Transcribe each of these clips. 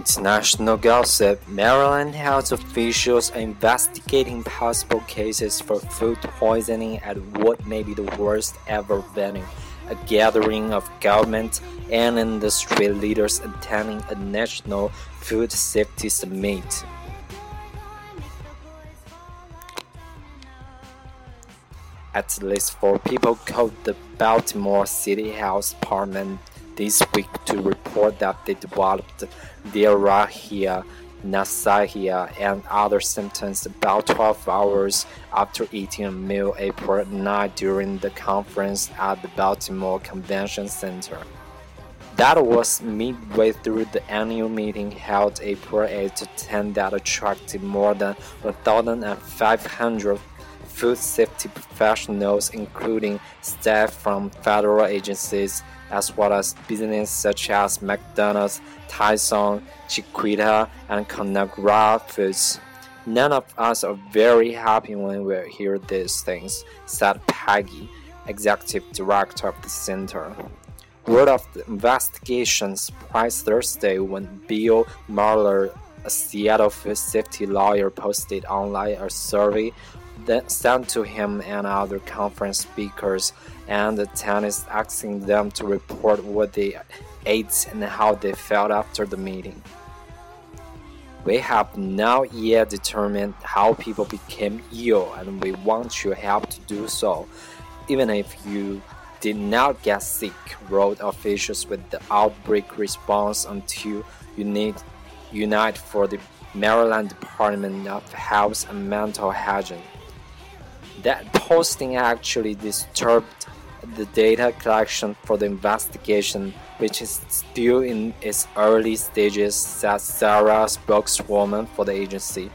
International gossip Maryland health officials are investigating possible cases for food poisoning at what may be the worst ever venue a gathering of government and industry leaders attending a national food safety summit. At least four people called the Baltimore City Health Department this week to report that they developed diarrhea, nausea, and other symptoms about 12 hours after eating a meal April 9 during the conference at the Baltimore Convention Center. That was midway through the annual meeting held April 8 to 10 that attracted more than 1,500 food safety professionals, including staff from federal agencies, as well as businesses such as McDonald's, Tyson, Chiquita, and Conagra Foods. None of us are very happy when we hear these things, said Peggy, executive director of the center. Word of the investigation surprised Thursday when Bill Marler, a Seattle food safety lawyer, posted online a survey sent to him and other conference speakers and the attendees asking them to report what they ate and how they felt after the meeting. We have not yet determined how people became ill and we want your help to do so. Even if you did not get sick, wrote officials with the outbreak response until you need unite for the Maryland Department of Health and Mental Hygiene. That posting actually disturbed the data collection for the investigation, which is still in its early stages, said Sarah, spokeswoman for the agency.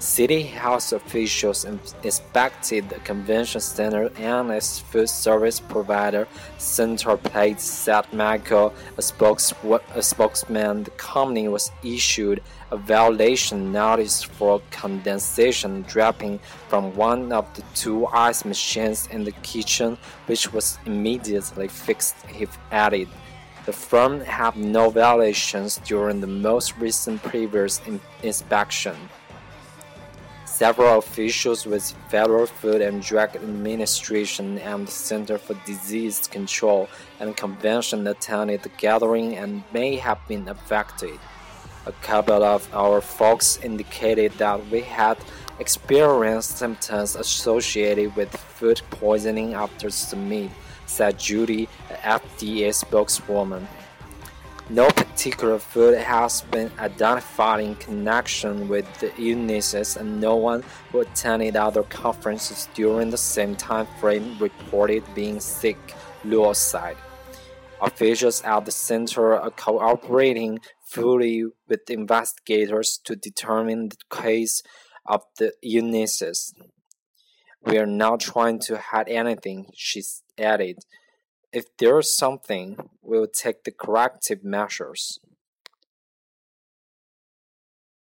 City health officials inspected the convention center and its food service provider, Centerplate, said Michael, a, spokes a spokesman. The company was issued a violation notice for condensation dropping from one of the two ice machines in the kitchen, which was immediately fixed, he added. The firm had no violations during the most recent previous in inspection. Several officials with Federal Food and Drug Administration and the Center for Disease Control and Prevention attended the gathering and may have been affected. A couple of our folks indicated that we had experienced symptoms associated with food poisoning after the meet, said Judy, FDA spokeswoman. No particular food has been identified in connection with the illnesses, and no one who attended other conferences during the same time frame reported being sick, Luo said. Officials at the center are cooperating fully with investigators to determine the cause of the illnesses. We are not trying to hide anything, she added. If there is something, we will take the corrective measures.